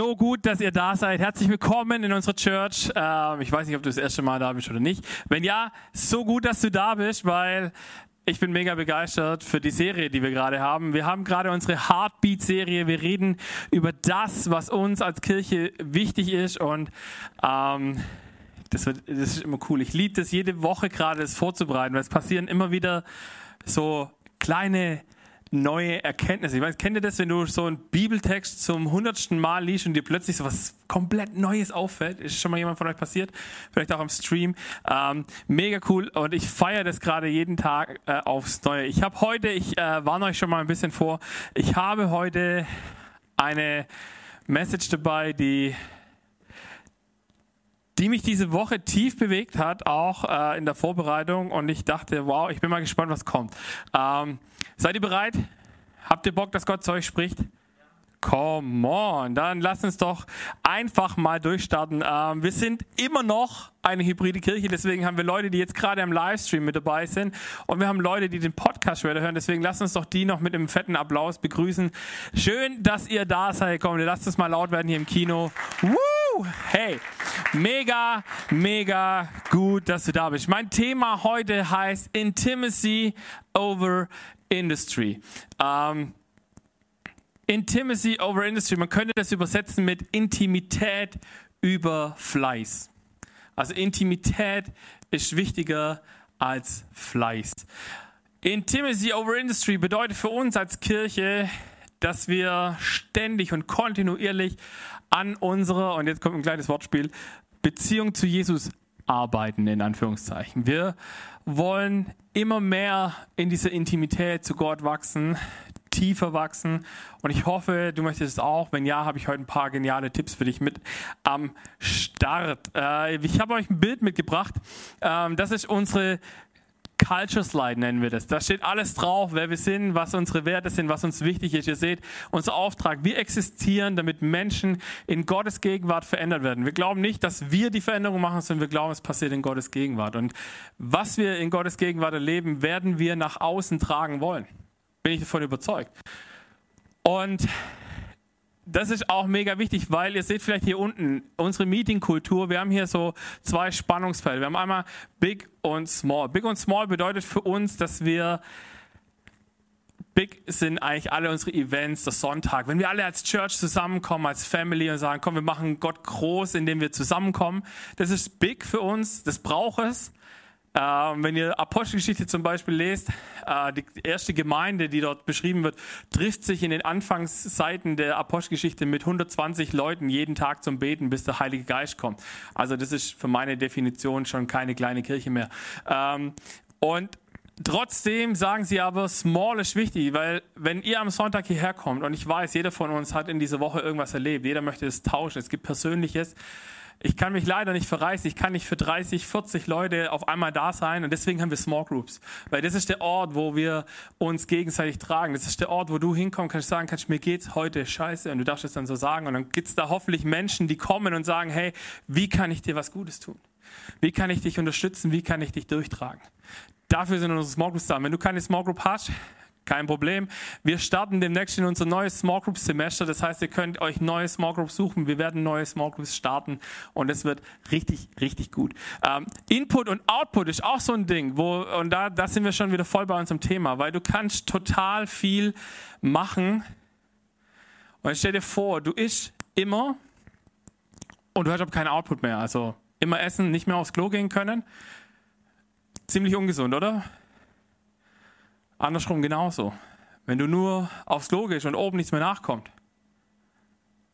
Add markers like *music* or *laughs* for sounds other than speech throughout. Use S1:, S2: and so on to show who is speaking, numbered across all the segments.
S1: So gut, dass ihr da seid. Herzlich willkommen in unserer Church. Ähm, ich weiß nicht, ob du das erste Mal da bist oder nicht. Wenn ja, so gut, dass du da bist, weil ich bin mega begeistert für die Serie, die wir gerade haben. Wir haben gerade unsere Heartbeat-Serie. Wir reden über das, was uns als Kirche wichtig ist und ähm, das, wird, das ist immer cool. Ich liebe das jede Woche gerade, das vorzubereiten, weil es passieren immer wieder so kleine neue Erkenntnisse. Ich weiß, kennt ihr das, wenn du so einen Bibeltext zum hundertsten Mal liest und dir plötzlich so was komplett Neues auffällt? Ist schon mal jemand von euch passiert? Vielleicht auch am Stream. Ähm, mega cool und ich feiere das gerade jeden Tag äh, aufs Neue. Ich habe heute, ich äh, warne euch schon mal ein bisschen vor, ich habe heute eine Message dabei, die die mich diese Woche tief bewegt hat, auch äh, in der Vorbereitung. Und ich dachte, wow, ich bin mal gespannt, was kommt. Ähm, seid ihr bereit? Habt ihr Bock, dass Gott zu euch spricht? Come on, dann lass uns doch einfach mal durchstarten. Ähm, wir sind immer noch eine hybride Kirche, deswegen haben wir Leute, die jetzt gerade im Livestream mit dabei sind und wir haben Leute, die den Podcast später hören, deswegen lasst uns doch die noch mit einem fetten Applaus begrüßen. Schön, dass ihr da seid. Komm, lasst es mal laut werden hier im Kino. Woo! Hey, mega, mega gut, dass du da bist. Mein Thema heute heißt Intimacy over Industry. Ähm, Intimacy over Industry, man könnte das übersetzen mit Intimität über Fleiß. Also Intimität ist wichtiger als Fleiß. Intimacy over Industry bedeutet für uns als Kirche, dass wir ständig und kontinuierlich an unserer, und jetzt kommt ein kleines Wortspiel, Beziehung zu Jesus arbeiten, in Anführungszeichen. Wir wollen immer mehr in dieser Intimität zu Gott wachsen, tiefer wachsen. Und ich hoffe, du möchtest es auch. Wenn ja, habe ich heute ein paar geniale Tipps für dich mit am Start. Äh, ich habe euch ein Bild mitgebracht. Ähm, das ist unsere Culture Slide nennen wir das. Da steht alles drauf, wer wir sind, was unsere Werte sind, was uns wichtig ist. Ihr seht, unser Auftrag, wir existieren, damit Menschen in Gottes Gegenwart verändert werden. Wir glauben nicht, dass wir die Veränderung machen, sondern wir glauben, es passiert in Gottes Gegenwart. Und was wir in Gottes Gegenwart erleben, werden wir nach außen tragen wollen. Bin ich davon überzeugt. Und das ist auch mega wichtig, weil ihr seht vielleicht hier unten unsere Meetingkultur. Wir haben hier so zwei Spannungsfelder. Wir haben einmal Big und Small. Big und Small bedeutet für uns, dass wir Big sind eigentlich alle unsere Events, das Sonntag. Wenn wir alle als Church zusammenkommen, als Family und sagen, komm, wir machen Gott groß, indem wir zusammenkommen. Das ist Big für uns, das braucht es. Ähm, wenn ihr Apostelgeschichte zum Beispiel lest, äh, die erste Gemeinde, die dort beschrieben wird, trifft sich in den Anfangsseiten der Apostelgeschichte mit 120 Leuten jeden Tag zum Beten, bis der Heilige Geist kommt. Also das ist für meine Definition schon keine kleine Kirche mehr. Ähm, und Trotzdem sagen sie aber, small ist wichtig, weil wenn ihr am Sonntag hierher kommt und ich weiß, jeder von uns hat in dieser Woche irgendwas erlebt, jeder möchte es tauschen, es gibt Persönliches, ich kann mich leider nicht verreisen, ich kann nicht für 30, 40 Leute auf einmal da sein und deswegen haben wir Small Groups. Weil das ist der Ort, wo wir uns gegenseitig tragen. Das ist der Ort, wo du hinkommen kannst, sagen kannst, mir geht's heute scheiße und du darfst es dann so sagen und dann gibt's da hoffentlich Menschen, die kommen und sagen, hey, wie kann ich dir was Gutes tun? Wie kann ich dich unterstützen? Wie kann ich dich durchtragen? Dafür sind unsere Small Groups da. Wenn du keine Small Group hast, kein Problem. Wir starten demnächst in unser neues Small Group Semester. Das heißt, ihr könnt euch neue Small Groups suchen. Wir werden neue Small Groups starten und es wird richtig, richtig gut. Ähm, Input und Output ist auch so ein Ding, wo, und da, da sind wir schon wieder voll bei unserem Thema, weil du kannst total viel machen. Und stell dir vor, du isst immer und du hast aber keinen Output mehr. Also immer essen, nicht mehr aufs Klo gehen können. Ziemlich ungesund, oder? Andersrum genauso. Wenn du nur aufs gehst und oben nichts mehr nachkommt,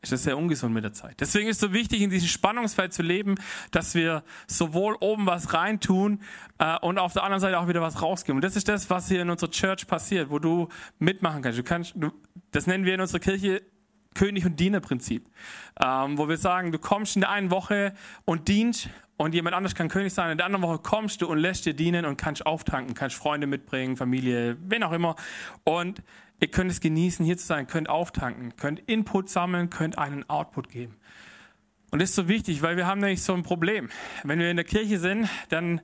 S1: ist das sehr ungesund mit der Zeit. Deswegen ist es so wichtig, in diesem Spannungsfeld zu leben, dass wir sowohl oben was reintun äh, und auf der anderen Seite auch wieder was rausgeben. Und das ist das, was hier in unserer Church passiert, wo du mitmachen kannst. Du kannst du, das nennen wir in unserer Kirche König- und Dienerprinzip, ähm, wo wir sagen, du kommst in der einen Woche und dienst und jemand anders kann König sein. In der anderen Woche kommst du und lässt dir dienen und kannst auftanken, kannst Freunde mitbringen, Familie, wen auch immer. Und ihr könnt es genießen, hier zu sein, könnt auftanken, könnt Input sammeln, könnt einen Output geben. Und das ist so wichtig, weil wir haben nämlich so ein Problem. Wenn wir in der Kirche sind, dann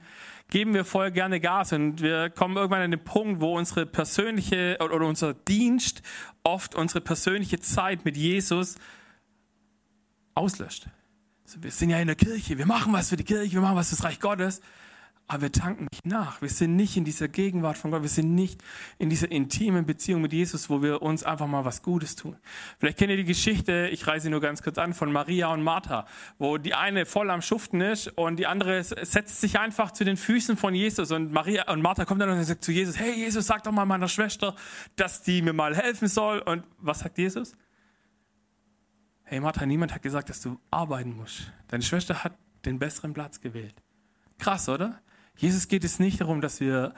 S1: geben wir voll gerne Gas und wir kommen irgendwann an den Punkt, wo unsere persönliche oder unser Dienst, oft unsere persönliche Zeit mit Jesus auslöscht. So, wir sind ja in der Kirche, wir machen was für die Kirche, wir machen was für das Reich Gottes aber wir tanken nicht nach. Wir sind nicht in dieser Gegenwart von Gott. Wir sind nicht in dieser intimen Beziehung mit Jesus, wo wir uns einfach mal was Gutes tun. Vielleicht kennt ihr die Geschichte, ich reise nur ganz kurz an, von Maria und Martha, wo die eine voll am Schuften ist und die andere setzt sich einfach zu den Füßen von Jesus und Maria und Martha kommt dann und sagt zu Jesus, hey Jesus, sag doch mal meiner Schwester, dass die mir mal helfen soll. Und was sagt Jesus? Hey Martha, niemand hat gesagt, dass du arbeiten musst. Deine Schwester hat den besseren Platz gewählt. Krass, oder? Jesus geht es nicht darum, dass wir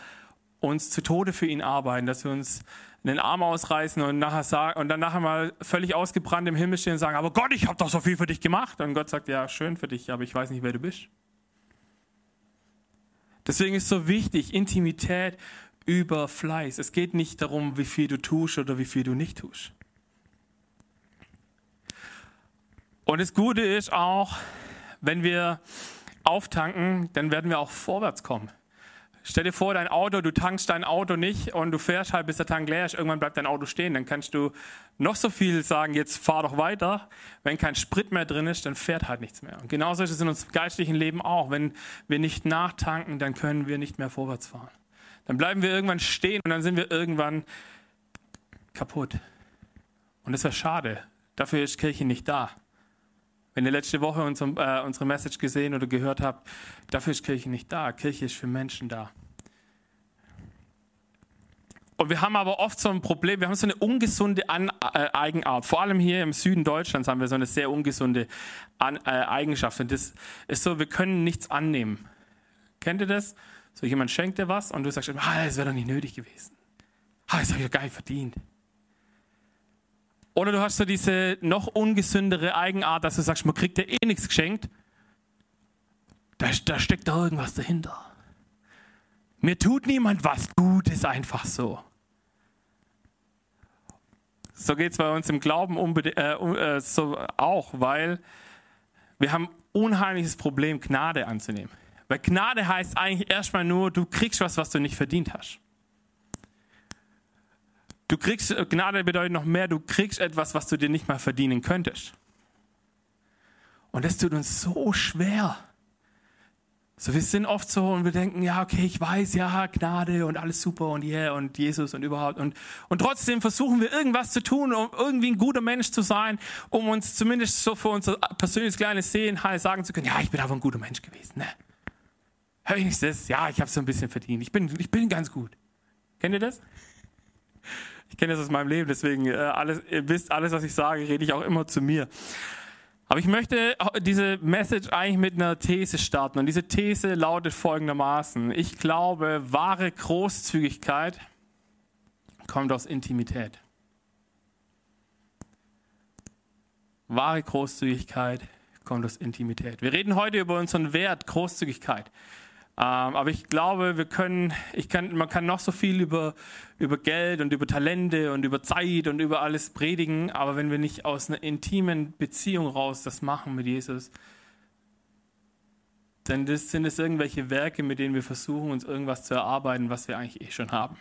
S1: uns zu Tode für ihn arbeiten, dass wir uns den Arm ausreißen und, nachher sagen, und dann nachher mal völlig ausgebrannt im Himmel stehen und sagen, aber Gott, ich habe doch so viel für dich gemacht. Und Gott sagt, ja, schön für dich, aber ich weiß nicht, wer du bist. Deswegen ist so wichtig, Intimität über Fleiß. Es geht nicht darum, wie viel du tust oder wie viel du nicht tust. Und das Gute ist auch, wenn wir auftanken, dann werden wir auch vorwärts kommen. Stell dir vor, dein Auto, du tankst dein Auto nicht und du fährst halt, bis der Tank leer ist. Irgendwann bleibt dein Auto stehen. Dann kannst du noch so viel sagen, jetzt fahr doch weiter. Wenn kein Sprit mehr drin ist, dann fährt halt nichts mehr. Und genauso ist es in unserem geistlichen Leben auch. Wenn wir nicht nachtanken, dann können wir nicht mehr vorwärts fahren. Dann bleiben wir irgendwann stehen und dann sind wir irgendwann kaputt. Und das wäre schade. Dafür ist Kirche nicht da. Wenn ihr letzte Woche unsere, äh, unsere Message gesehen oder gehört habt, dafür ist Kirche nicht da. Kirche ist für Menschen da. Und wir haben aber oft so ein Problem, wir haben so eine ungesunde An äh, Eigenart. Vor allem hier im Süden Deutschlands haben wir so eine sehr ungesunde An äh, Eigenschaft. Und das ist so, wir können nichts annehmen. Kennt ihr das? So jemand schenkt dir was und du sagst, ah, das wäre doch nicht nötig gewesen. Ah, das habe ich doch gar nicht verdient. Oder du hast so diese noch ungesündere Eigenart, dass du sagst, man kriegt ja eh nichts geschenkt. Da, da steckt da irgendwas dahinter. Mir tut niemand was Gutes einfach so. So geht es bei uns im Glauben äh, äh, so auch, weil wir haben unheimliches Problem, Gnade anzunehmen. Weil Gnade heißt eigentlich erstmal nur, du kriegst was, was du nicht verdient hast. Du kriegst, äh, Gnade bedeutet noch mehr, du kriegst etwas, was du dir nicht mal verdienen könntest. Und das tut uns so schwer. So, wir sind oft so und wir denken, ja, okay, ich weiß, ja, Gnade und alles super und yeah und Jesus und überhaupt. Und, und trotzdem versuchen wir irgendwas zu tun, um irgendwie ein guter Mensch zu sein, um uns zumindest so für unser persönliches kleines Sehen sagen zu können, ja, ich bin aber ein guter Mensch gewesen. Ne? Hör ich nicht das? Ja, ich habe so ein bisschen verdient. Ich bin, ich bin ganz gut. Kennt ihr das? Ich kenne das aus meinem Leben, deswegen äh, alles, ihr wisst, alles, was ich sage, rede ich auch immer zu mir. Aber ich möchte diese Message eigentlich mit einer These starten. Und diese These lautet folgendermaßen. Ich glaube, wahre Großzügigkeit kommt aus Intimität. Wahre Großzügigkeit kommt aus Intimität. Wir reden heute über unseren Wert Großzügigkeit. Ähm, aber ich glaube, wir können, ich kann, man kann noch so viel über, über Geld und über Talente und über Zeit und über alles predigen, aber wenn wir nicht aus einer intimen Beziehung raus das machen mit Jesus, dann das, sind es irgendwelche Werke, mit denen wir versuchen, uns irgendwas zu erarbeiten, was wir eigentlich eh schon haben.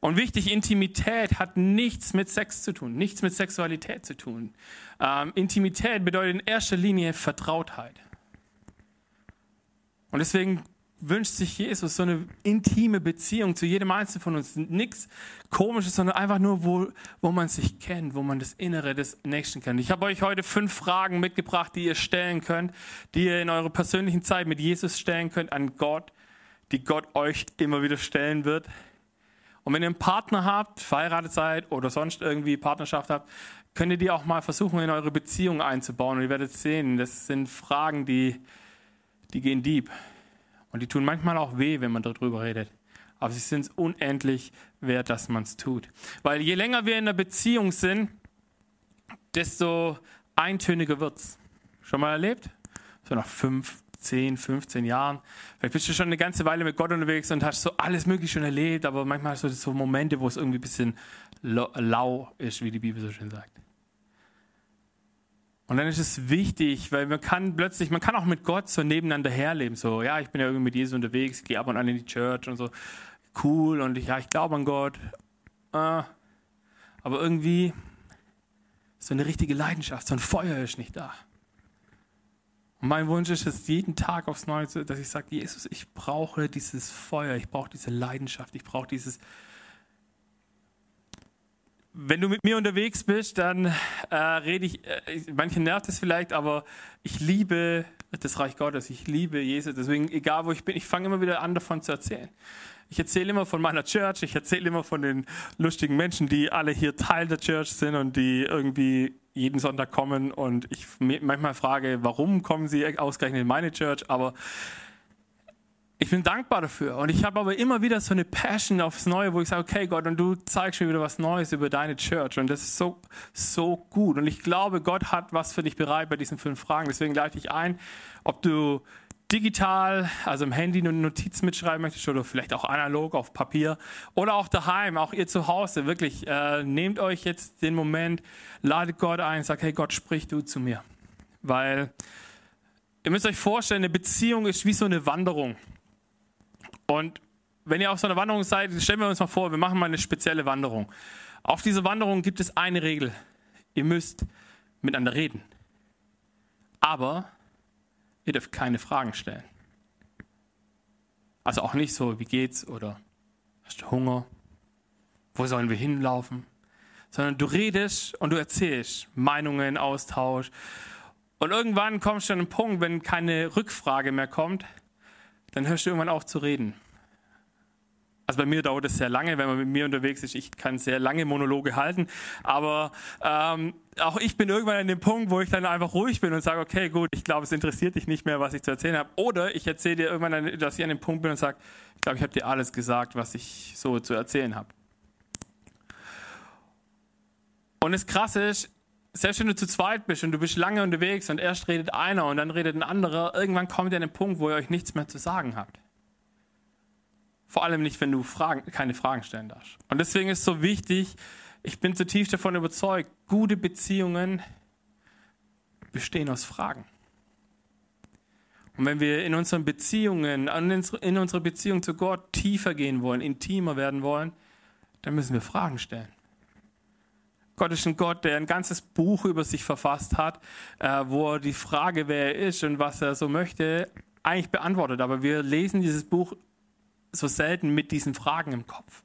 S1: Und wichtig, Intimität hat nichts mit Sex zu tun, nichts mit Sexualität zu tun. Ähm, Intimität bedeutet in erster Linie Vertrautheit. Und deswegen wünscht sich Jesus so eine intime Beziehung zu jedem Einzelnen von uns. Nichts Komisches, sondern einfach nur, wo, wo man sich kennt, wo man das Innere des Nächsten kennt. Ich habe euch heute fünf Fragen mitgebracht, die ihr stellen könnt, die ihr in eurer persönlichen Zeit mit Jesus stellen könnt an Gott, die Gott euch immer wieder stellen wird. Und wenn ihr einen Partner habt, verheiratet seid oder sonst irgendwie Partnerschaft habt, könnt ihr die auch mal versuchen, in eure Beziehung einzubauen. Und ihr werdet sehen, das sind Fragen, die die gehen deep. Und die tun manchmal auch weh, wenn man darüber redet. Aber sie sind unendlich wert, dass man es tut. Weil je länger wir in einer Beziehung sind, desto eintöniger wird es. Schon mal erlebt? So nach fünf, zehn, 15 Jahren. Vielleicht bist du schon eine ganze Weile mit Gott unterwegs und hast so alles Mögliche schon erlebt, aber manchmal hast du so Momente, wo es irgendwie ein bisschen lau ist, wie die Bibel so schön sagt. Und dann ist es wichtig, weil man kann plötzlich, man kann auch mit Gott so nebeneinander herleben. So, ja, ich bin ja irgendwie mit Jesus unterwegs, gehe ab und an in die Church und so. Cool und ich, ja, ich glaube an Gott. Äh, aber irgendwie So eine richtige Leidenschaft, so ein Feuer ist nicht da. Und mein Wunsch ist es jeden Tag aufs Neue, dass ich sage, Jesus, ich brauche dieses Feuer, ich brauche diese Leidenschaft, ich brauche dieses... Wenn du mit mir unterwegs bist, dann äh, rede ich, äh, manche nervt es vielleicht, aber ich liebe das Reich Gottes, ich liebe Jesus. Deswegen, egal wo ich bin, ich fange immer wieder an, davon zu erzählen. Ich erzähle immer von meiner Church, ich erzähle immer von den lustigen Menschen, die alle hier Teil der Church sind und die irgendwie jeden Sonntag kommen und ich manchmal frage, warum kommen sie ausgerechnet in meine Church, aber ich bin dankbar dafür. Und ich habe aber immer wieder so eine Passion aufs Neue, wo ich sage, okay Gott, und du zeigst mir wieder was Neues über deine Church. Und das ist so, so gut. Und ich glaube, Gott hat was für dich bereit bei diesen fünf Fragen. Deswegen leite ich ein, ob du digital, also im Handy eine Notiz mitschreiben möchtest oder vielleicht auch analog auf Papier oder auch daheim, auch ihr zu Hause, wirklich, äh, nehmt euch jetzt den Moment, ladet Gott ein, sagt, hey Gott, sprich du zu mir. Weil ihr müsst euch vorstellen, eine Beziehung ist wie so eine Wanderung. Und wenn ihr auf so einer Wanderung seid, stellen wir uns mal vor, wir machen mal eine spezielle Wanderung. Auf dieser Wanderung gibt es eine Regel. Ihr müsst miteinander reden. Aber ihr dürft keine Fragen stellen. Also auch nicht so, wie geht's oder hast du Hunger? Wo sollen wir hinlaufen? Sondern du redest und du erzählst Meinungen, Austausch. Und irgendwann kommst du an einen Punkt, wenn keine Rückfrage mehr kommt, dann hörst du irgendwann auf zu reden. Also bei mir dauert es sehr lange, wenn man mit mir unterwegs ist. Ich kann sehr lange Monologe halten. Aber ähm, auch ich bin irgendwann an dem Punkt, wo ich dann einfach ruhig bin und sage, okay, gut, ich glaube, es interessiert dich nicht mehr, was ich zu erzählen habe. Oder ich erzähle dir irgendwann, dass ich an dem Punkt bin und sage, ich glaube, ich habe dir alles gesagt, was ich so zu erzählen habe. Und das Krasse ist, selbst wenn du zu zweit bist und du bist lange unterwegs und erst redet einer und dann redet ein anderer, irgendwann kommt ihr an den Punkt, wo ihr euch nichts mehr zu sagen habt. Vor allem nicht, wenn du Fragen, keine Fragen stellen darfst. Und deswegen ist es so wichtig, ich bin zutiefst davon überzeugt, gute Beziehungen bestehen aus Fragen. Und wenn wir in unseren Beziehungen, in unserer Beziehung zu Gott tiefer gehen wollen, intimer werden wollen, dann müssen wir Fragen stellen. Gott ist ein Gott, der ein ganzes Buch über sich verfasst hat, äh, wo er die Frage, wer er ist und was er so möchte, eigentlich beantwortet. Aber wir lesen dieses Buch so selten mit diesen Fragen im Kopf.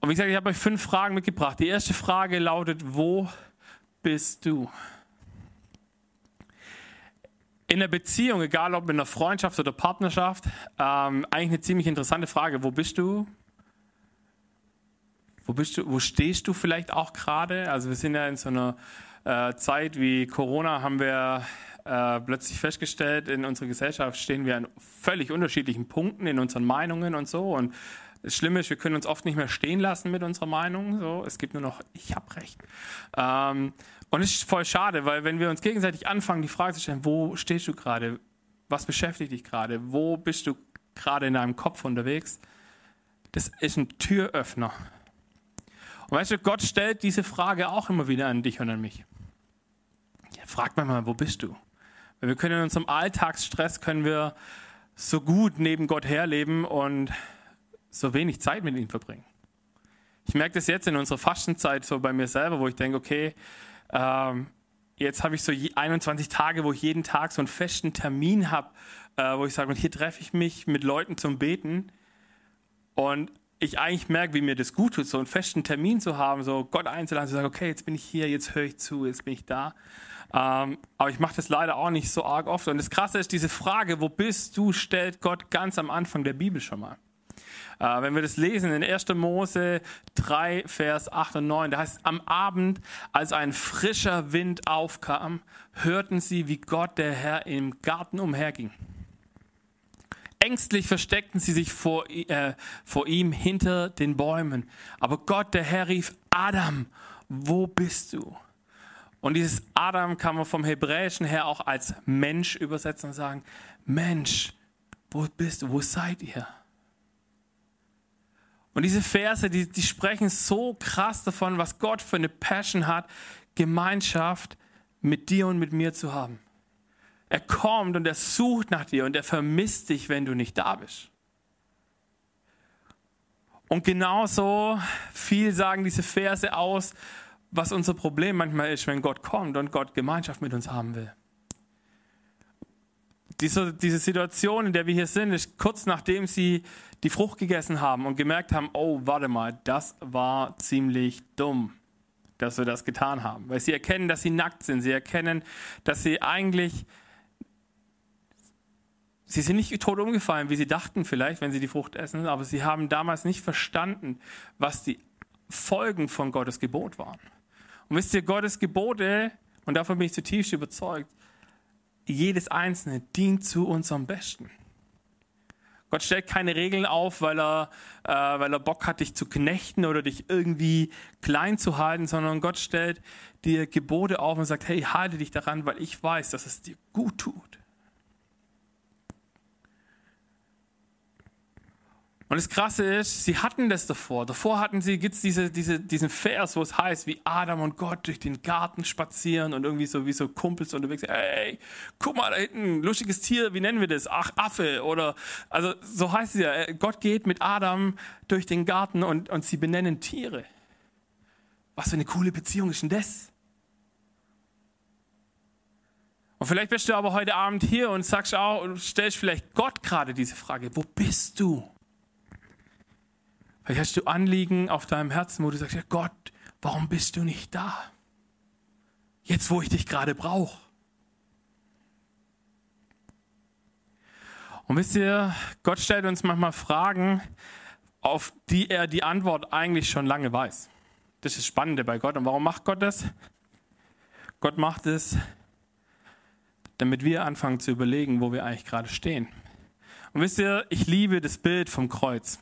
S1: Und wie gesagt, ich habe euch fünf Fragen mitgebracht. Die erste Frage lautet, wo bist du? In der Beziehung, egal ob in einer Freundschaft oder Partnerschaft, ähm, eigentlich eine ziemlich interessante Frage. Wo bist du? Wo bist du? Wo stehst du vielleicht auch gerade? Also wir sind ja in so einer äh, Zeit wie Corona, haben wir äh, plötzlich festgestellt, in unserer Gesellschaft stehen wir an völlig unterschiedlichen Punkten in unseren Meinungen und so. Und das Schlimme ist, wir können uns oft nicht mehr stehen lassen mit unserer Meinung. So, es gibt nur noch, ich habe recht. Ähm, und es ist voll schade, weil wenn wir uns gegenseitig anfangen, die Frage zu stellen, wo stehst du gerade? Was beschäftigt dich gerade? Wo bist du gerade in deinem Kopf unterwegs? Das ist ein Türöffner. Und weißt du, Gott stellt diese Frage auch immer wieder an dich und an mich. Ja, fragt mal, wo bist du? Wir können in unserem Alltagsstress können wir so gut neben Gott herleben und so wenig Zeit mit ihm verbringen. Ich merke das jetzt in unserer Fastenzeit so bei mir selber, wo ich denke, okay, ähm, jetzt habe ich so 21 Tage, wo ich jeden Tag so einen festen Termin habe, äh, wo ich sage, und hier treffe ich mich mit Leuten zum Beten. Und ich eigentlich merke, wie mir das gut tut, so einen festen Termin zu haben, so Gott einzuladen, zu sagen, okay, jetzt bin ich hier, jetzt höre ich zu, jetzt bin ich da. Ähm, aber ich mache das leider auch nicht so arg oft. Und das Krasse ist, diese Frage, wo bist du, stellt Gott ganz am Anfang der Bibel schon mal. Äh, wenn wir das lesen in 1. Mose 3, Vers 8 und 9, da heißt am Abend, als ein frischer Wind aufkam, hörten sie, wie Gott der Herr im Garten umherging. Ängstlich versteckten sie sich vor, äh, vor ihm hinter den Bäumen. Aber Gott, der Herr, rief, Adam, wo bist du? Und dieses Adam kann man vom Hebräischen her auch als Mensch übersetzen und sagen, Mensch, wo bist du, wo seid ihr? Und diese Verse, die, die sprechen so krass davon, was Gott für eine Passion hat, Gemeinschaft mit dir und mit mir zu haben. Er kommt und er sucht nach dir und er vermisst dich, wenn du nicht da bist. Und genauso viel sagen diese Verse aus, was unser Problem manchmal ist, wenn Gott kommt und Gott Gemeinschaft mit uns haben will. Diese, diese Situation, in der wir hier sind, ist kurz nachdem sie die Frucht gegessen haben und gemerkt haben, oh, warte mal, das war ziemlich dumm, dass wir das getan haben. Weil sie erkennen, dass sie nackt sind. Sie erkennen, dass sie eigentlich, sie sind nicht tot umgefallen, wie sie dachten vielleicht, wenn sie die Frucht essen, aber sie haben damals nicht verstanden, was die Folgen von Gottes Gebot waren. Und wisst ihr, Gottes Gebote, und davon bin ich zutiefst überzeugt, jedes einzelne dient zu unserem Besten. Gott stellt keine Regeln auf, weil er, äh, weil er Bock hat, dich zu knechten oder dich irgendwie klein zu halten, sondern Gott stellt dir Gebote auf und sagt, hey, halte dich daran, weil ich weiß, dass es dir gut tut. Und das Krasse ist, sie hatten das davor. Davor hatten sie, gibt es diese, diese, diesen Vers, wo es heißt, wie Adam und Gott durch den Garten spazieren und irgendwie so wie so Kumpels unterwegs. Hey, guck mal da hinten, lustiges Tier, wie nennen wir das? Ach, Affe. Oder, also so heißt es ja, äh, Gott geht mit Adam durch den Garten und, und sie benennen Tiere. Was für eine coole Beziehung ist denn das? Und vielleicht bist du aber heute Abend hier und sagst auch, stellst vielleicht Gott gerade diese Frage, wo bist du? Vielleicht hast du Anliegen auf deinem Herzen, wo du sagst, ja Gott, warum bist du nicht da? Jetzt, wo ich dich gerade brauche. Und wisst ihr, Gott stellt uns manchmal Fragen, auf die er die Antwort eigentlich schon lange weiß. Das ist das Spannende bei Gott. Und warum macht Gott das? Gott macht es, damit wir anfangen zu überlegen, wo wir eigentlich gerade stehen. Und wisst ihr, ich liebe das Bild vom Kreuz.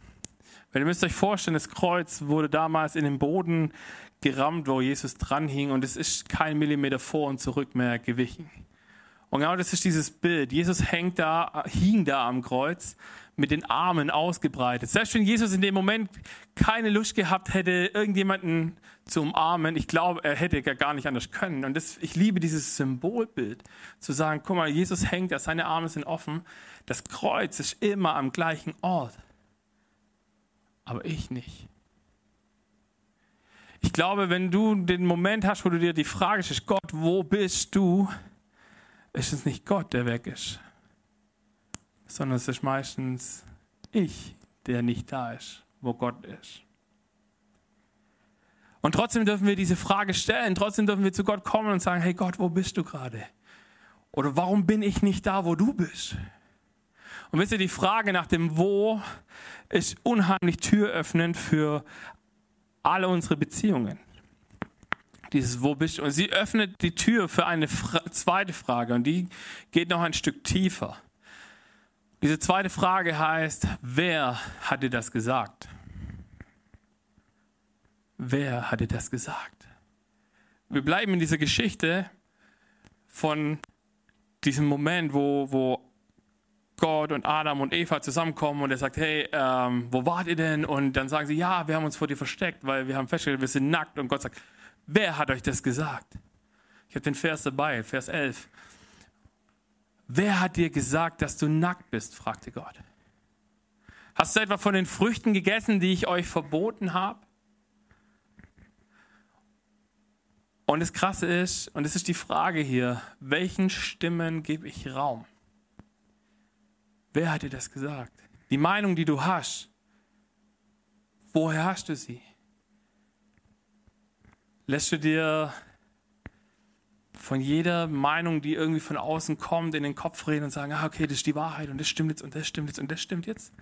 S1: Weil ihr müsst euch vorstellen, das Kreuz wurde damals in den Boden gerammt, wo Jesus dran hing und es ist kein Millimeter vor und zurück mehr gewichen. Und genau das ist dieses Bild. Jesus hängt da, hing da am Kreuz mit den Armen ausgebreitet. Selbst wenn Jesus in dem Moment keine Lust gehabt hätte, irgendjemanden zu umarmen, ich glaube, er hätte gar nicht anders können. Und das, ich liebe dieses Symbolbild, zu sagen, guck mal, Jesus hängt da, seine Arme sind offen. Das Kreuz ist immer am gleichen Ort aber ich nicht. Ich glaube, wenn du den Moment hast, wo du dir die Frage stellst, Gott, wo bist du, ist es nicht Gott, der weg ist, sondern es ist meistens ich, der nicht da ist, wo Gott ist. Und trotzdem dürfen wir diese Frage stellen, trotzdem dürfen wir zu Gott kommen und sagen, hey Gott, wo bist du gerade? Oder warum bin ich nicht da, wo du bist? Und wisst ihr, die Frage nach dem Wo ist unheimlich türöffnend für alle unsere Beziehungen. Dieses Wo bist du? Und sie öffnet die Tür für eine Fra zweite Frage und die geht noch ein Stück tiefer. Diese zweite Frage heißt, wer hat dir das gesagt? Wer hat dir das gesagt? Wir bleiben in dieser Geschichte von diesem Moment, wo, wo Gott und Adam und Eva zusammenkommen und er sagt, hey, ähm, wo wart ihr denn? Und dann sagen sie, ja, wir haben uns vor dir versteckt, weil wir haben festgestellt, wir sind nackt. Und Gott sagt, wer hat euch das gesagt? Ich habe den Vers dabei, Vers 11. Wer hat dir gesagt, dass du nackt bist? fragte Gott. Hast du etwa von den Früchten gegessen, die ich euch verboten habe? Und das Krasse ist, und das ist die Frage hier, welchen Stimmen gebe ich Raum? Wer hat dir das gesagt? Die Meinung, die du hast, woher hast du sie? Lässt du dir von jeder Meinung, die irgendwie von außen kommt, in den Kopf reden und sagen, ah, okay, das ist die Wahrheit und das stimmt jetzt und das stimmt jetzt und das stimmt jetzt?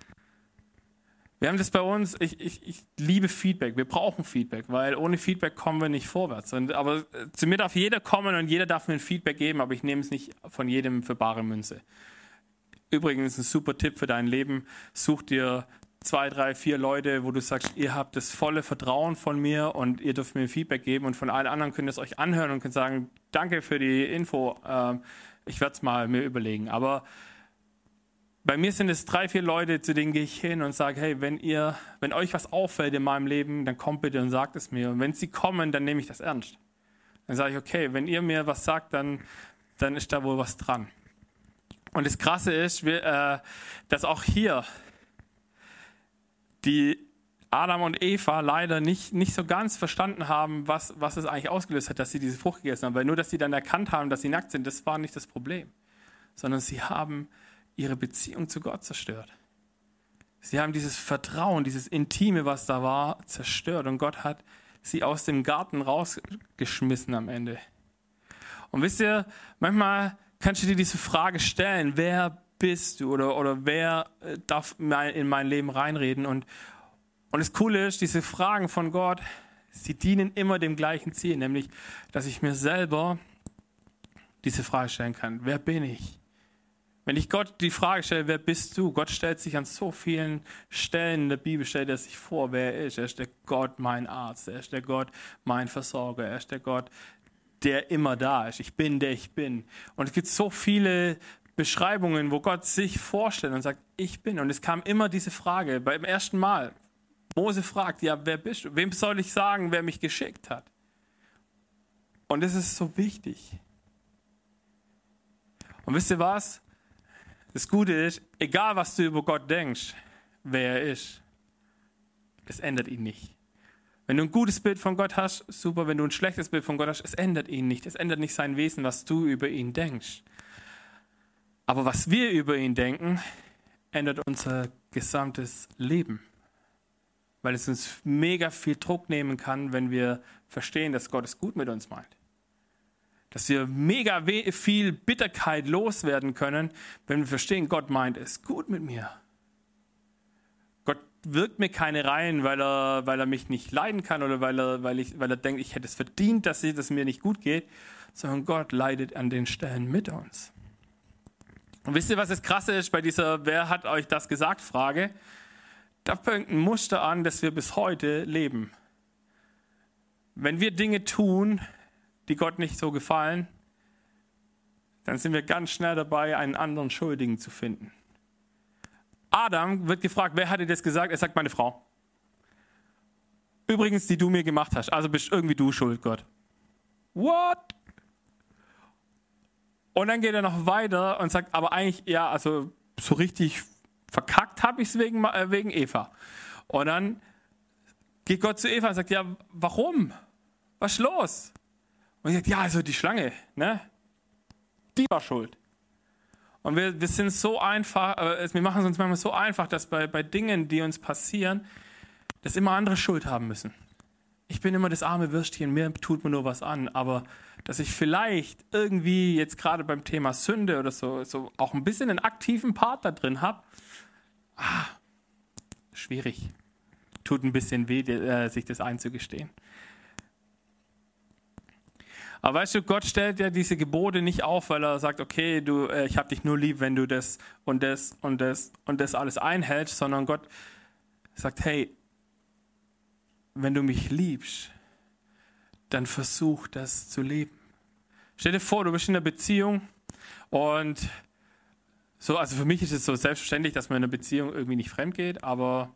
S1: Wir haben das bei uns, ich, ich, ich liebe Feedback, wir brauchen Feedback, weil ohne Feedback kommen wir nicht vorwärts. Und, aber äh, zu mir darf jeder kommen und jeder darf mir ein Feedback geben, aber ich nehme es nicht von jedem für bare Münze. Übrigens ein super Tipp für dein Leben. Such dir zwei, drei, vier Leute, wo du sagst, ihr habt das volle Vertrauen von mir und ihr dürft mir Feedback geben und von allen anderen könnt ihr es euch anhören und könnt sagen, danke für die Info, ähm, ich werde es mal mir überlegen. Aber bei mir sind es drei, vier Leute, zu denen gehe ich hin und sage, hey, wenn ihr, wenn euch was auffällt in meinem Leben, dann kommt bitte und sagt es mir. Und wenn sie kommen, dann nehme ich das ernst. Dann sage ich, okay, wenn ihr mir was sagt, dann, dann ist da wohl was dran. Und das Krasse ist, äh, dass auch hier die Adam und Eva leider nicht, nicht so ganz verstanden haben, was, was es eigentlich ausgelöst hat, dass sie diese Frucht gegessen haben. Weil nur, dass sie dann erkannt haben, dass sie nackt sind, das war nicht das Problem. Sondern sie haben ihre Beziehung zu Gott zerstört. Sie haben dieses Vertrauen, dieses Intime, was da war, zerstört. Und Gott hat sie aus dem Garten rausgeschmissen am Ende. Und wisst ihr, manchmal kannst du dir diese Frage stellen, wer bist du oder, oder wer äh, darf in mein Leben reinreden? Und, und das Coole ist, diese Fragen von Gott, sie dienen immer dem gleichen Ziel, nämlich, dass ich mir selber diese Frage stellen kann. Wer bin ich? Wenn ich Gott die Frage stelle, wer bist du? Gott stellt sich an so vielen Stellen in der Bibel, stellt er sich vor, wer er ist. Er ist der Gott, mein Arzt. Er ist der Gott, mein Versorger. Er ist der Gott, der immer da ist. Ich bin, der ich bin. Und es gibt so viele Beschreibungen, wo Gott sich vorstellt und sagt, ich bin. Und es kam immer diese Frage beim ersten Mal. Mose fragt, ja, wer bist du? Wem soll ich sagen, wer mich geschickt hat? Und es ist so wichtig. Und wisst ihr was? Das Gute ist, egal was du über Gott denkst, wer er ist, es ändert ihn nicht. Wenn du ein gutes Bild von Gott hast, super. Wenn du ein schlechtes Bild von Gott hast, es ändert ihn nicht. Es ändert nicht sein Wesen, was du über ihn denkst. Aber was wir über ihn denken, ändert unser gesamtes Leben. Weil es uns mega viel Druck nehmen kann, wenn wir verstehen, dass Gott es gut mit uns meint dass wir mega viel Bitterkeit loswerden können, wenn wir verstehen, Gott meint es gut mit mir. Wirkt mir keine rein, weil er, weil er mich nicht leiden kann oder weil er, weil, ich, weil er denkt, ich hätte es verdient, dass es mir nicht gut geht, sondern Gott leidet an den Stellen mit uns. Und wisst ihr, was das Krasse ist bei dieser Wer hat euch das gesagt Frage? Da fängt ein Muster an, das wir bis heute leben. Wenn wir Dinge tun, die Gott nicht so gefallen, dann sind wir ganz schnell dabei, einen anderen Schuldigen zu finden. Adam wird gefragt, wer hat dir das gesagt? Er sagt, meine Frau. Übrigens, die du mir gemacht hast. Also bist irgendwie du schuld, Gott. What? Und dann geht er noch weiter und sagt, aber eigentlich, ja, also so richtig verkackt habe ich es wegen, äh, wegen Eva. Und dann geht Gott zu Eva und sagt, ja, warum? Was ist los? Und ich sage, ja, also die Schlange, ne? Die war schuld. Und wir, wir sind so einfach, wir machen es uns manchmal so einfach, dass bei, bei Dingen, die uns passieren, dass immer andere Schuld haben müssen. Ich bin immer das arme Würstchen, mir tut mir nur was an, aber dass ich vielleicht irgendwie jetzt gerade beim Thema Sünde oder so, so auch ein bisschen einen aktiven Part da drin habe, ah, schwierig. Tut ein bisschen weh, äh, sich das einzugestehen. Aber weißt du, Gott stellt ja diese Gebote nicht auf, weil er sagt, okay, du, äh, ich habe dich nur lieb, wenn du das und das und das und das alles einhältst, sondern Gott sagt, hey, wenn du mich liebst, dann versuch das zu leben. Stell dir vor, du bist in einer Beziehung und so, also für mich ist es so selbstverständlich, dass man in einer Beziehung irgendwie nicht fremd geht, aber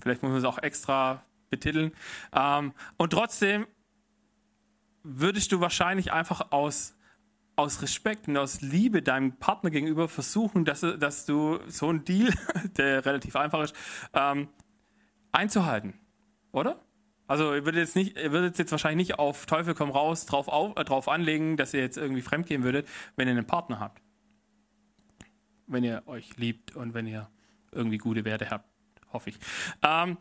S1: vielleicht muss man es auch extra betiteln. Ähm, und trotzdem würdest du wahrscheinlich einfach aus, aus Respekt und aus Liebe deinem Partner gegenüber versuchen, dass, dass du so einen Deal, *laughs* der relativ einfach ist, ähm, einzuhalten. Oder? Also ihr würdet jetzt nicht, ihr würdet jetzt wahrscheinlich nicht auf Teufel komm raus drauf, auf, äh, drauf anlegen, dass ihr jetzt irgendwie fremdgehen würdet, wenn ihr einen Partner habt. Wenn ihr euch liebt und wenn ihr irgendwie gute Werte habt, hoffe ich. Ähm,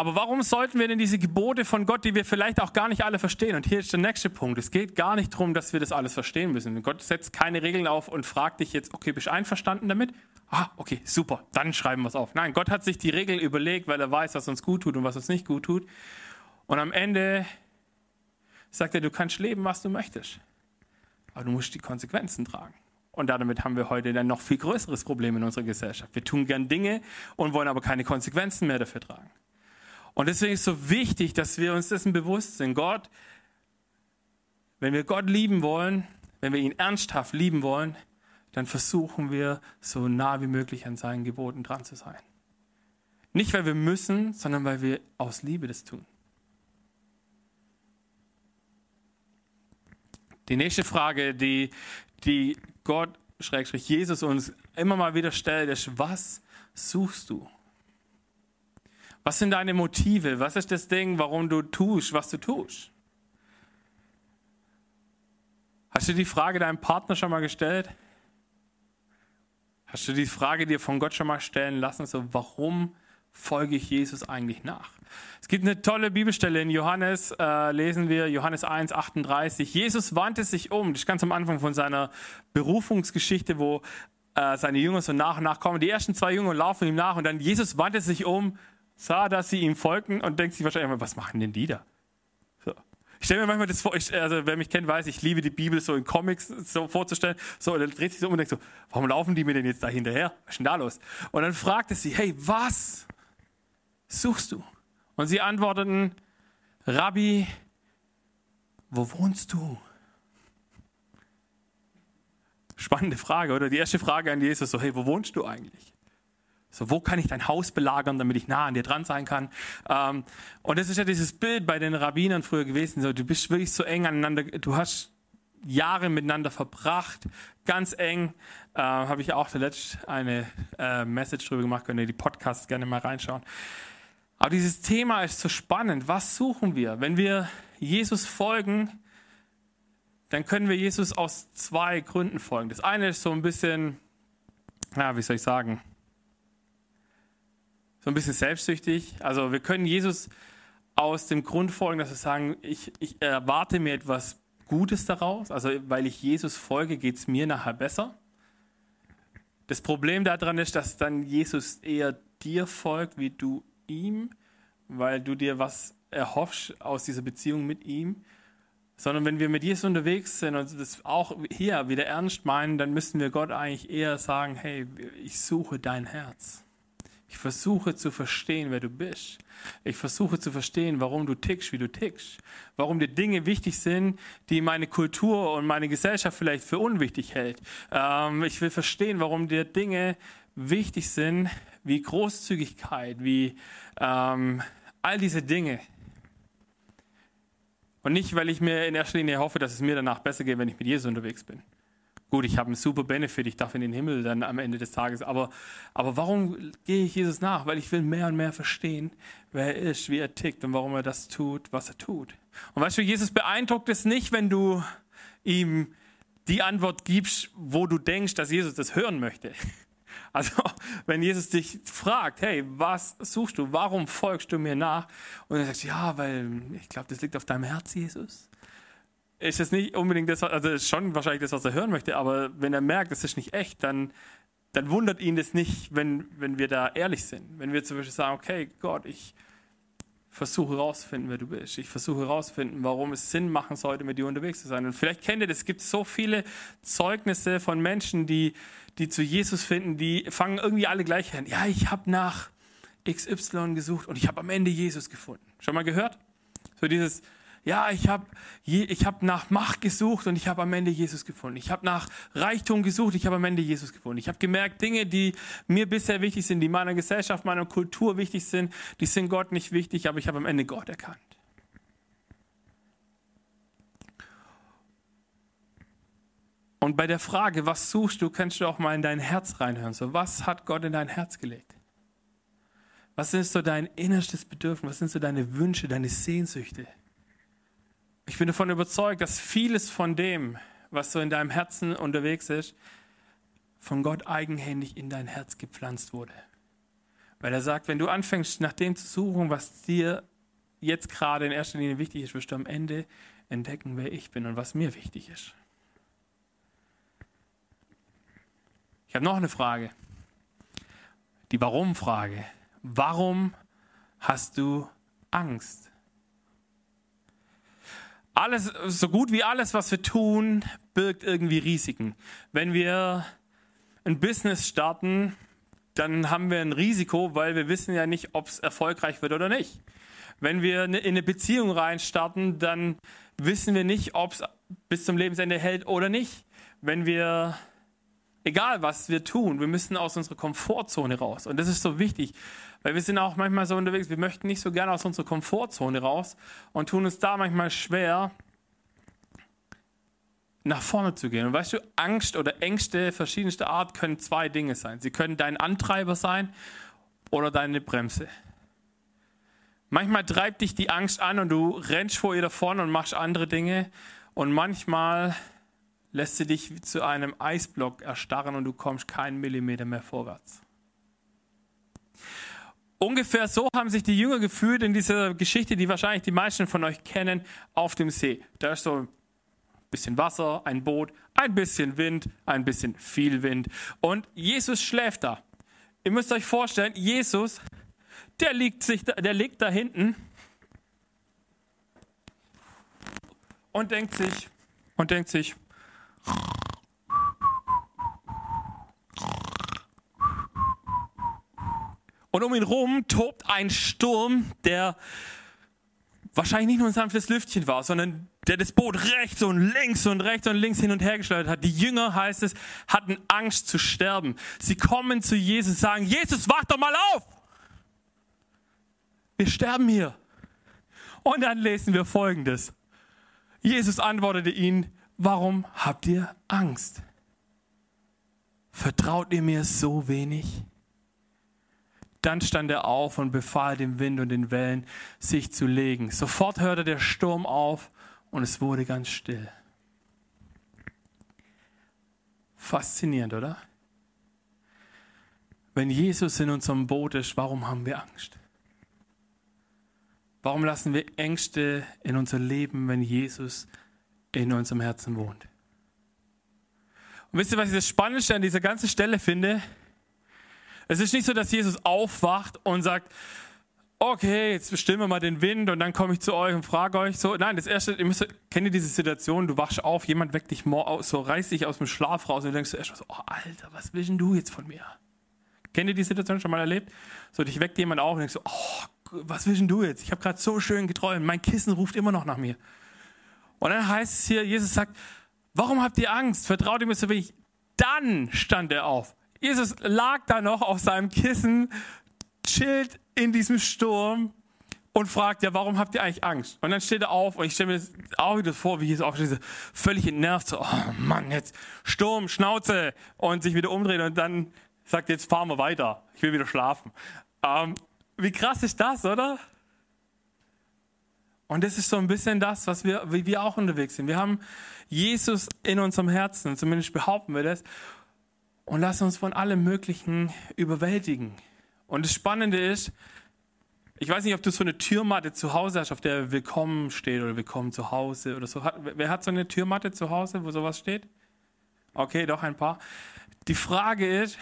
S1: aber warum sollten wir denn diese Gebote von Gott, die wir vielleicht auch gar nicht alle verstehen? Und hier ist der nächste Punkt. Es geht gar nicht darum, dass wir das alles verstehen müssen. Gott setzt keine Regeln auf und fragt dich jetzt, okay, bist du einverstanden damit? Ah, okay, super, dann schreiben wir es auf. Nein, Gott hat sich die Regeln überlegt, weil er weiß, was uns gut tut und was uns nicht gut tut. Und am Ende sagt er, du kannst leben, was du möchtest. Aber du musst die Konsequenzen tragen. Und damit haben wir heute ein noch viel größeres Problem in unserer Gesellschaft. Wir tun gern Dinge und wollen aber keine Konsequenzen mehr dafür tragen. Und deswegen ist es so wichtig, dass wir uns dessen bewusst sind. Gott, wenn wir Gott lieben wollen, wenn wir ihn ernsthaft lieben wollen, dann versuchen wir so nah wie möglich an seinen Geboten dran zu sein. Nicht, weil wir müssen, sondern weil wir aus Liebe das tun. Die nächste Frage, die, die Gott, Schrägstrich Jesus, uns immer mal wieder stellt, ist, was suchst du? Was sind deine Motive? Was ist das Ding, warum du tust, was du tust? Hast du die Frage deinem Partner schon mal gestellt? Hast du die Frage dir von Gott schon mal stellen lassen, so warum folge ich Jesus eigentlich nach? Es gibt eine tolle Bibelstelle in Johannes, äh, lesen wir Johannes 1, 38. Jesus wandte sich um, das ist ganz am Anfang von seiner Berufungsgeschichte, wo äh, seine Jünger so nach und nach kommen. Die ersten zwei Jünger laufen ihm nach und dann Jesus wandte sich um, sah, dass sie ihm folgten und denkt sich wahrscheinlich, was machen denn die da? Ich stelle mir manchmal das vor, ich, also wer mich kennt, weiß, ich liebe die Bibel so in Comics so vorzustellen. So, und dann dreht sich so um und denkt so, warum laufen die mir denn jetzt da hinterher? Was ist denn da los? Und dann fragt es sie, hey, was suchst du? Und sie antworteten, Rabbi, wo wohnst du? Spannende Frage, oder? Die erste Frage an Jesus, so, hey, wo wohnst du eigentlich? So, wo kann ich dein Haus belagern, damit ich nah an dir dran sein kann? Ähm, und das ist ja dieses Bild bei den Rabbinern früher gewesen. So, du bist wirklich so eng aneinander, du hast Jahre miteinander verbracht, ganz eng. Äh, Habe ich auch zuletzt eine äh, Message drüber gemacht, könnt ihr die Podcasts gerne mal reinschauen. Aber dieses Thema ist so spannend. Was suchen wir? Wenn wir Jesus folgen, dann können wir Jesus aus zwei Gründen folgen. Das eine ist so ein bisschen, ja, wie soll ich sagen, so ein bisschen selbstsüchtig. Also wir können Jesus aus dem Grund folgen, dass wir sagen, ich, ich erwarte mir etwas Gutes daraus. Also weil ich Jesus folge, geht es mir nachher besser. Das Problem daran ist, dass dann Jesus eher dir folgt, wie du ihm, weil du dir was erhoffst aus dieser Beziehung mit ihm. Sondern wenn wir mit Jesus unterwegs sind und das auch hier wieder ernst meinen, dann müssen wir Gott eigentlich eher sagen, hey, ich suche dein Herz. Ich versuche zu verstehen, wer du bist. Ich versuche zu verstehen, warum du tickst, wie du tickst. Warum dir Dinge wichtig sind, die meine Kultur und meine Gesellschaft vielleicht für unwichtig hält. Ähm, ich will verstehen, warum dir Dinge wichtig sind, wie Großzügigkeit, wie ähm, all diese Dinge. Und nicht, weil ich mir in erster Linie hoffe, dass es mir danach besser geht, wenn ich mit Jesus unterwegs bin. Gut, ich habe einen super Benefit, ich darf in den Himmel dann am Ende des Tages. Aber, aber warum gehe ich Jesus nach? Weil ich will mehr und mehr verstehen, wer er ist, wie er tickt und warum er das tut, was er tut. Und weißt du, Jesus beeindruckt es nicht, wenn du ihm die Antwort gibst, wo du denkst, dass Jesus das hören möchte. *laughs* Also, wenn Jesus dich fragt, hey, was suchst du? Warum folgst du mir nach? Und er sagt, ja, weil ich glaube, das liegt auf deinem Herz, Jesus ist es nicht unbedingt das, also ist schon wahrscheinlich das, was er hören möchte, aber wenn er merkt, das ist nicht echt, dann, dann wundert ihn das nicht, wenn, wenn wir da ehrlich sind. Wenn wir zum Beispiel sagen, okay, Gott, ich versuche herauszufinden, wer du bist. Ich versuche herauszufinden, warum es Sinn machen sollte, mit dir unterwegs zu sein. Und vielleicht kennt ihr das, es gibt so viele Zeugnisse von Menschen, die, die zu Jesus finden, die fangen irgendwie alle gleich an. Ja, ich habe nach XY gesucht und ich habe am Ende Jesus gefunden. Schon mal gehört? So dieses, ja, ich habe ich hab nach Macht gesucht und ich habe am Ende Jesus gefunden. Ich habe nach Reichtum gesucht, ich habe am Ende Jesus gefunden. Ich habe gemerkt, Dinge, die mir bisher wichtig sind, die meiner Gesellschaft, meiner Kultur wichtig sind, die sind Gott nicht wichtig, aber ich habe am Ende Gott erkannt. Und bei der Frage, was suchst du, kannst du auch mal in dein Herz reinhören. So, was hat Gott in dein Herz gelegt? Was ist so dein innerstes Bedürfnis? Was sind so deine Wünsche, deine Sehnsüchte? Ich bin davon überzeugt, dass vieles von dem, was so in deinem Herzen unterwegs ist, von Gott eigenhändig in dein Herz gepflanzt wurde. Weil er sagt, wenn du anfängst, nach dem zu suchen, was dir jetzt gerade in erster Linie wichtig ist, wirst du am Ende entdecken, wer ich bin und was mir wichtig ist. Ich habe noch eine Frage. Die Warum-Frage. Warum hast du Angst? Alles, so gut wie alles, was wir tun, birgt irgendwie Risiken. Wenn wir ein Business starten, dann haben wir ein Risiko, weil wir wissen ja nicht, ob es erfolgreich wird oder nicht. Wenn wir in eine Beziehung reinstarten, dann wissen wir nicht, ob es bis zum Lebensende hält oder nicht. Wenn wir, egal was wir tun, wir müssen aus unserer Komfortzone raus. Und das ist so wichtig. Weil wir sind auch manchmal so unterwegs, wir möchten nicht so gerne aus unserer Komfortzone raus und tun uns da manchmal schwer, nach vorne zu gehen. Und weißt du, Angst oder Ängste verschiedenster Art können zwei Dinge sein. Sie können dein Antreiber sein oder deine Bremse. Manchmal treibt dich die Angst an und du rennst vor ihr davon und machst andere Dinge. Und manchmal lässt sie dich zu einem Eisblock erstarren und du kommst keinen Millimeter mehr vorwärts. Ungefähr so haben sich die Jünger gefühlt in dieser Geschichte, die wahrscheinlich die meisten von euch kennen, auf dem See. Da ist so ein bisschen Wasser, ein Boot, ein bisschen Wind, ein bisschen viel Wind. Und Jesus schläft da. Ihr müsst euch vorstellen, Jesus, der liegt, sich, der liegt da hinten und denkt sich, und denkt sich, Und um ihn rum tobt ein Sturm, der wahrscheinlich nicht nur ein sanftes Lüftchen war, sondern der das Boot rechts und links und rechts und links hin und her geschleudert hat. Die Jünger, heißt es, hatten Angst zu sterben. Sie kommen zu Jesus und sagen, Jesus, wach doch mal auf! Wir sterben hier. Und dann lesen wir Folgendes. Jesus antwortete ihnen, warum habt ihr Angst? Vertraut ihr mir so wenig? Dann stand er auf und befahl dem Wind und den Wellen, sich zu legen. Sofort hörte der Sturm auf und es wurde ganz still. Faszinierend, oder? Wenn Jesus in unserem Boot ist, warum haben wir Angst? Warum lassen wir Ängste in unser Leben, wenn Jesus in unserem Herzen wohnt? Und wisst ihr, was ich das Spannendste an dieser ganzen Stelle finde? Es ist nicht so, dass Jesus aufwacht und sagt, okay, jetzt bestimmen wir mal den Wind und dann komme ich zu euch und frage euch so. Nein, das erste, ihr müsst, kennt ihr diese Situation, du wachst auf, jemand weckt dich so reißt dich aus dem Schlaf raus und du denkst erst so, oh Alter, was willst du jetzt von mir? Kennt ihr die Situation schon mal erlebt? So, dich weckt jemand auf und denkst so, oh, was willst du jetzt? Ich habe gerade so schön geträumt, mein Kissen ruft immer noch nach mir. Und dann heißt es hier, Jesus sagt, warum habt ihr Angst? Vertraut ihr mir so wenig? Dann stand er auf. Jesus lag da noch auf seinem Kissen, chillt in diesem Sturm und fragt, ja, warum habt ihr eigentlich Angst? Und dann steht er auf und ich stelle mir das auch wieder vor, wie Jesus aufsteht, völlig entnervt, so, oh Mann, jetzt Sturm, Schnauze und sich wieder umdrehen und dann sagt, jetzt fahren wir weiter, ich will wieder schlafen. Ähm, wie krass ist das, oder? Und das ist so ein bisschen das, was wir, wie wir auch unterwegs sind. Wir haben Jesus in unserem Herzen, zumindest behaupten wir das und lassen uns von allem Möglichen überwältigen. Und das Spannende ist, ich weiß nicht, ob du so eine Türmatte zu Hause hast, auf der Willkommen steht oder Willkommen zu Hause oder so. Wer hat so eine Türmatte zu Hause, wo sowas steht? Okay, doch ein paar. Die Frage ist,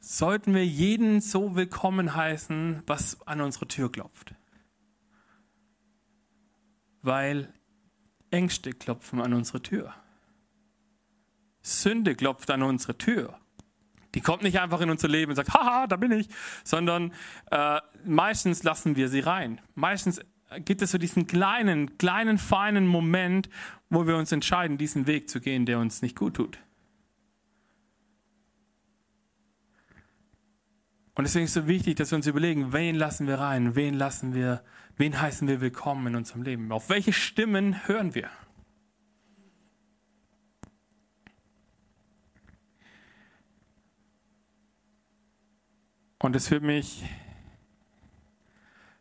S1: sollten wir jeden so willkommen heißen, was an unsere Tür klopft? Weil Ängste klopfen an unsere Tür. Sünde klopft an unsere Tür. Die kommt nicht einfach in unser Leben und sagt, haha, da bin ich, sondern äh, meistens lassen wir sie rein. Meistens gibt es so diesen kleinen, kleinen, feinen Moment, wo wir uns entscheiden, diesen Weg zu gehen, der uns nicht gut tut. Und deswegen ist es so wichtig, dass wir uns überlegen, wen lassen wir rein, wen lassen wir, wen heißen wir willkommen in unserem Leben. Auf welche Stimmen hören wir? Und das führt mich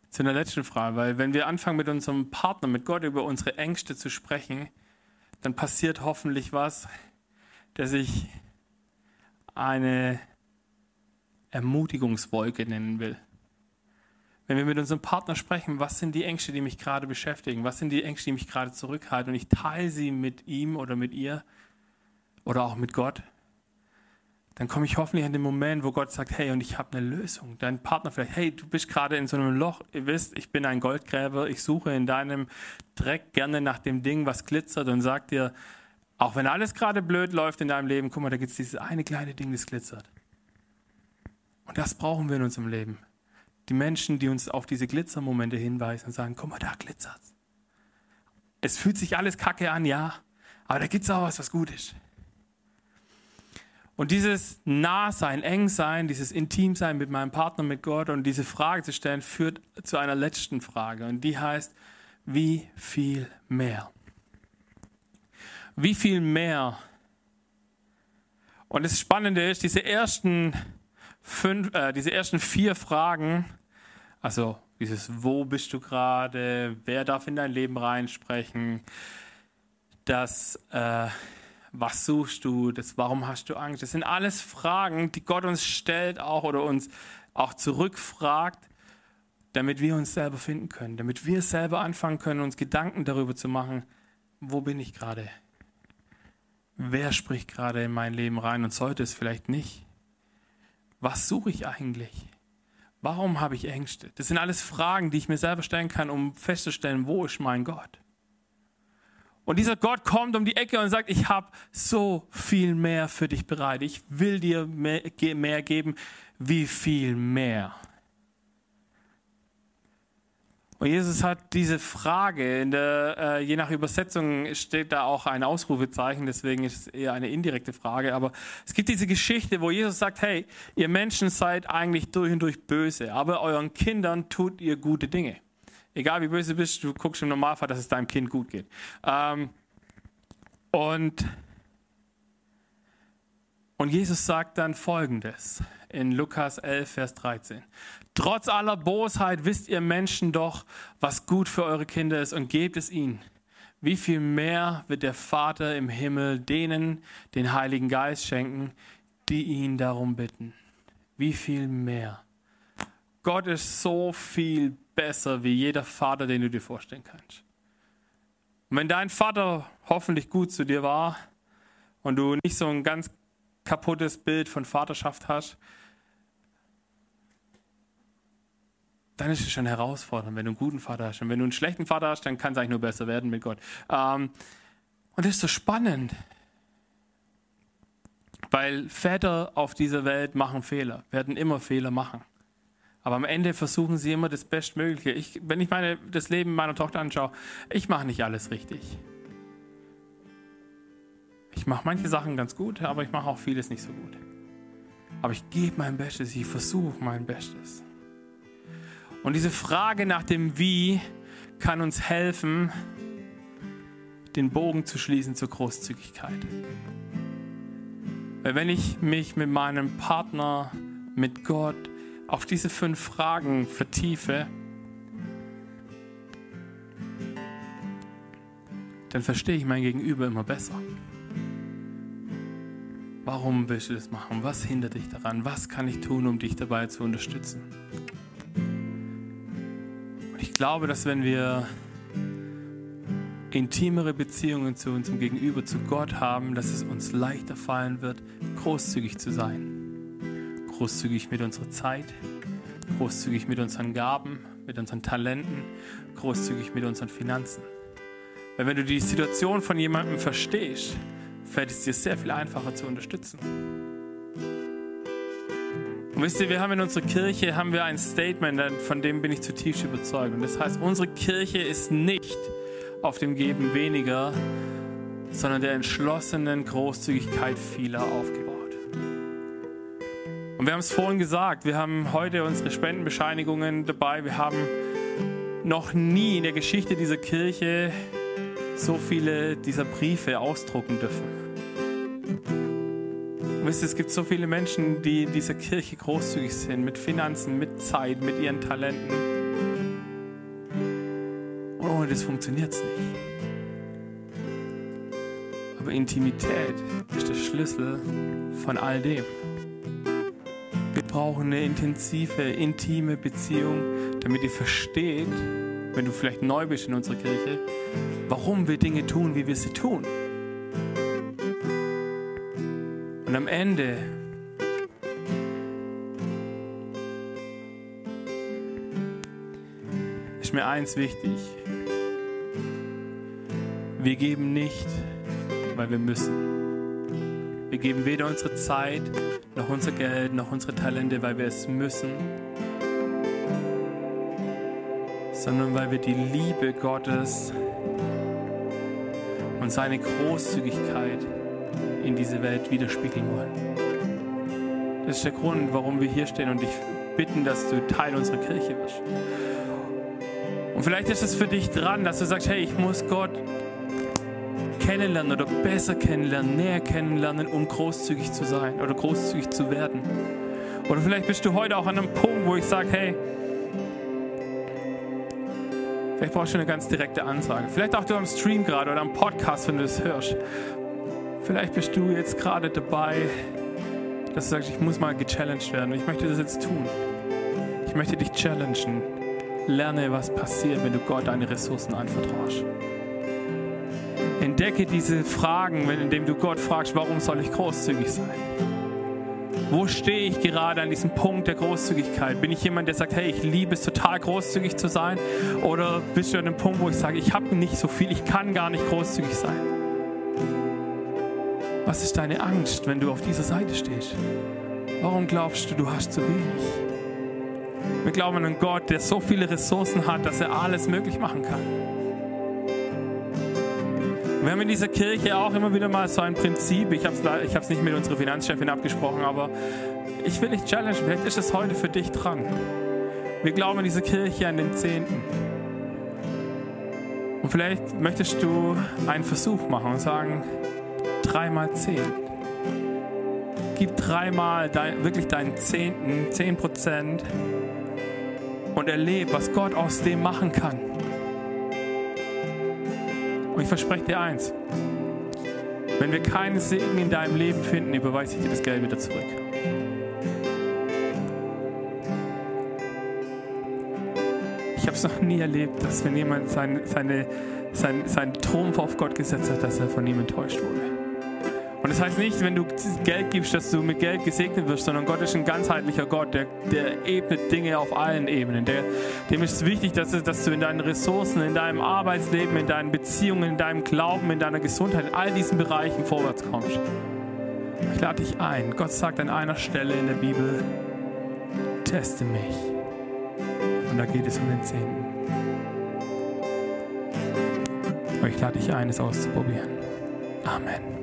S1: zu einer letzten Frage, weil wenn wir anfangen mit unserem Partner, mit Gott über unsere Ängste zu sprechen, dann passiert hoffentlich was, der sich eine Ermutigungswolke nennen will. Wenn wir mit unserem Partner sprechen, was sind die Ängste, die mich gerade beschäftigen? Was sind die Ängste, die mich gerade zurückhalten? Und ich teile sie mit ihm oder mit ihr oder auch mit Gott dann komme ich hoffentlich an den Moment, wo Gott sagt, hey, und ich habe eine Lösung. Dein Partner vielleicht, hey, du bist gerade in so einem Loch, ihr wisst, ich bin ein Goldgräber, ich suche in deinem Dreck gerne nach dem Ding, was glitzert und sagt dir, auch wenn alles gerade blöd läuft in deinem Leben, guck mal, da gibt es dieses eine kleine Ding, das glitzert. Und das brauchen wir in unserem Leben. Die Menschen, die uns auf diese Glitzermomente hinweisen und sagen, guck mal, da glitzert's. Es fühlt sich alles kacke an, ja, aber da gibt es auch was, was gut ist. Und dieses Nahsein, Engsein, dieses Intimsein mit meinem Partner, mit Gott und diese Frage zu stellen, führt zu einer letzten Frage. Und die heißt, wie viel mehr? Wie viel mehr? Und das Spannende ist, diese ersten, fünf, äh, diese ersten vier Fragen Also dieses, wo bist du gerade, wer darf in dein Leben reinsprechen, das, äh, was suchst du, das, warum hast du Angst, das sind alles Fragen, die Gott uns stellt auch oder uns auch zurückfragt, damit wir uns selber finden können, damit wir selber anfangen können, uns Gedanken darüber zu machen, wo bin ich gerade? Wer spricht gerade in mein Leben rein und sollte es vielleicht nicht? Was suche ich eigentlich? Warum habe ich Ängste? Das sind alles Fragen, die ich mir selber stellen kann, um festzustellen, wo ist mein Gott? Und dieser Gott kommt um die Ecke und sagt, ich habe so viel mehr für dich bereit. Ich will dir mehr, geben. Wie viel mehr? Und Jesus hat diese Frage, in der, äh, je nach Übersetzung steht da auch ein Ausrufezeichen, deswegen ist es eher eine indirekte Frage. Aber es gibt diese Geschichte, wo Jesus sagt, hey, ihr Menschen seid eigentlich durch und durch böse, aber euren Kindern tut ihr gute Dinge. Egal wie böse du bist, du guckst im Normalfall, dass es deinem Kind gut geht. Ähm, und, und Jesus sagt dann Folgendes in Lukas 11, Vers 13. Trotz aller Bosheit wisst ihr Menschen doch, was gut für eure Kinder ist und gebt es ihnen. Wie viel mehr wird der Vater im Himmel denen den Heiligen Geist schenken, die ihn darum bitten? Wie viel mehr? Gott ist so viel besser wie jeder Vater, den du dir vorstellen kannst. Und wenn dein Vater hoffentlich gut zu dir war und du nicht so ein ganz kaputtes Bild von Vaterschaft hast, dann ist es schon herausfordernd, wenn du einen guten Vater hast. Und wenn du einen schlechten Vater hast, dann kann es eigentlich nur besser werden mit Gott. Ähm, und das ist so spannend, weil Väter auf dieser Welt machen Fehler, werden immer Fehler machen. Aber am Ende versuchen sie immer das Bestmögliche. Ich, wenn ich meine, das Leben meiner Tochter anschaue, ich mache nicht alles richtig. Ich mache manche Sachen ganz gut, aber ich mache auch vieles nicht so gut. Aber ich gebe mein Bestes, ich versuche mein Bestes. Und diese Frage nach dem Wie kann uns helfen, den Bogen zu schließen zur Großzügigkeit. Weil wenn ich mich mit meinem Partner, mit Gott auf diese fünf Fragen vertiefe, dann verstehe ich mein Gegenüber immer besser. Warum willst du das machen? Was hindert dich daran? Was kann ich tun, um dich dabei zu unterstützen? glaube, dass wenn wir intimere Beziehungen zu unserem Gegenüber, zu Gott haben, dass es uns leichter fallen wird, großzügig zu sein. Großzügig mit unserer Zeit, großzügig mit unseren Gaben, mit unseren Talenten, großzügig mit unseren Finanzen. Weil wenn du die Situation von jemandem verstehst, fällt es dir sehr viel einfacher zu unterstützen. Und wisst ihr, wir haben in unserer Kirche haben wir ein Statement, von dem bin ich zutiefst überzeugt. Und das heißt, unsere Kirche ist nicht auf dem Geben weniger, sondern der entschlossenen Großzügigkeit vieler aufgebaut. Und wir haben es vorhin gesagt, wir haben heute unsere Spendenbescheinigungen dabei. Wir haben noch nie in der Geschichte dieser Kirche so viele dieser Briefe ausdrucken dürfen. Wisst ihr, es gibt so viele Menschen, die in dieser Kirche großzügig sind, mit Finanzen, mit Zeit, mit ihren Talenten. Und ohne das funktioniert es nicht. Aber Intimität ist der Schlüssel von all dem. Wir brauchen eine intensive, intime Beziehung, damit ihr versteht, wenn du vielleicht neu bist in unserer Kirche, warum wir Dinge tun, wie wir sie tun. Und am Ende ist mir eins wichtig. Wir geben nicht, weil wir müssen. Wir geben weder unsere Zeit, noch unser Geld, noch unsere Talente, weil wir es müssen, sondern weil wir die Liebe Gottes und seine Großzügigkeit in diese Welt widerspiegeln wollen. Das ist der Grund, warum wir hier stehen und dich bitten, dass du Teil unserer Kirche wirst. Und vielleicht ist es für dich dran, dass du sagst, hey, ich muss Gott kennenlernen oder besser kennenlernen, näher kennenlernen, um großzügig zu sein oder großzügig zu werden. Oder vielleicht bist du heute auch an einem Punkt, wo ich sage, hey, Vielleicht brauchst du eine ganz direkte Ansage. Vielleicht auch du am Stream gerade oder am Podcast, wenn du das hörst. Vielleicht bist du jetzt gerade dabei, dass du sagst, ich muss mal gechallenged werden. Ich möchte das jetzt tun. Ich möchte dich challengen. Lerne, was passiert, wenn du Gott deine Ressourcen anvertraust. Entdecke diese Fragen, indem du Gott fragst, warum soll ich großzügig sein? Wo stehe ich gerade an diesem Punkt der Großzügigkeit? Bin ich jemand, der sagt, hey, ich liebe es total großzügig zu sein? Oder bist du an dem Punkt, wo ich sage, ich habe nicht so viel, ich kann gar nicht großzügig sein? Was ist deine Angst, wenn du auf dieser Seite stehst? Warum glaubst du, du hast zu wenig? Wir glauben an einen Gott, der so viele Ressourcen hat, dass er alles möglich machen kann. Wir haben in dieser Kirche auch immer wieder mal so ein Prinzip. Ich habe es ich nicht mit unserer Finanzchefin abgesprochen, aber ich will dich challengen. Vielleicht ist es heute für dich dran. Wir glauben in dieser Kirche an den Zehnten. Und vielleicht möchtest du einen Versuch machen und sagen, dreimal zehn. Gib dreimal dein, wirklich deinen Zehnten, zehn Prozent und erlebe, was Gott aus dem machen kann. Und ich verspreche dir eins. Wenn wir keinen Segen in deinem Leben finden, überweise ich dir das Geld wieder zurück. Ich habe es noch nie erlebt, dass wenn jemand seine, seine, sein, seinen Trumpf auf Gott gesetzt hat, dass er von ihm enttäuscht wurde. Und das heißt nicht, wenn du Geld gibst, dass du mit Geld gesegnet wirst, sondern Gott ist ein ganzheitlicher Gott, der, der ebnet Dinge auf allen Ebenen. Der, dem ist es wichtig, dass, dass du in deinen Ressourcen, in deinem Arbeitsleben, in deinen Beziehungen, in deinem Glauben, in deiner Gesundheit, in all diesen Bereichen vorwärts kommst. Ich lade dich ein. Gott sagt an einer Stelle in der Bibel, teste mich. Und da geht es um den Zehnten. Aber ich lade dich ein, es auszuprobieren. Amen.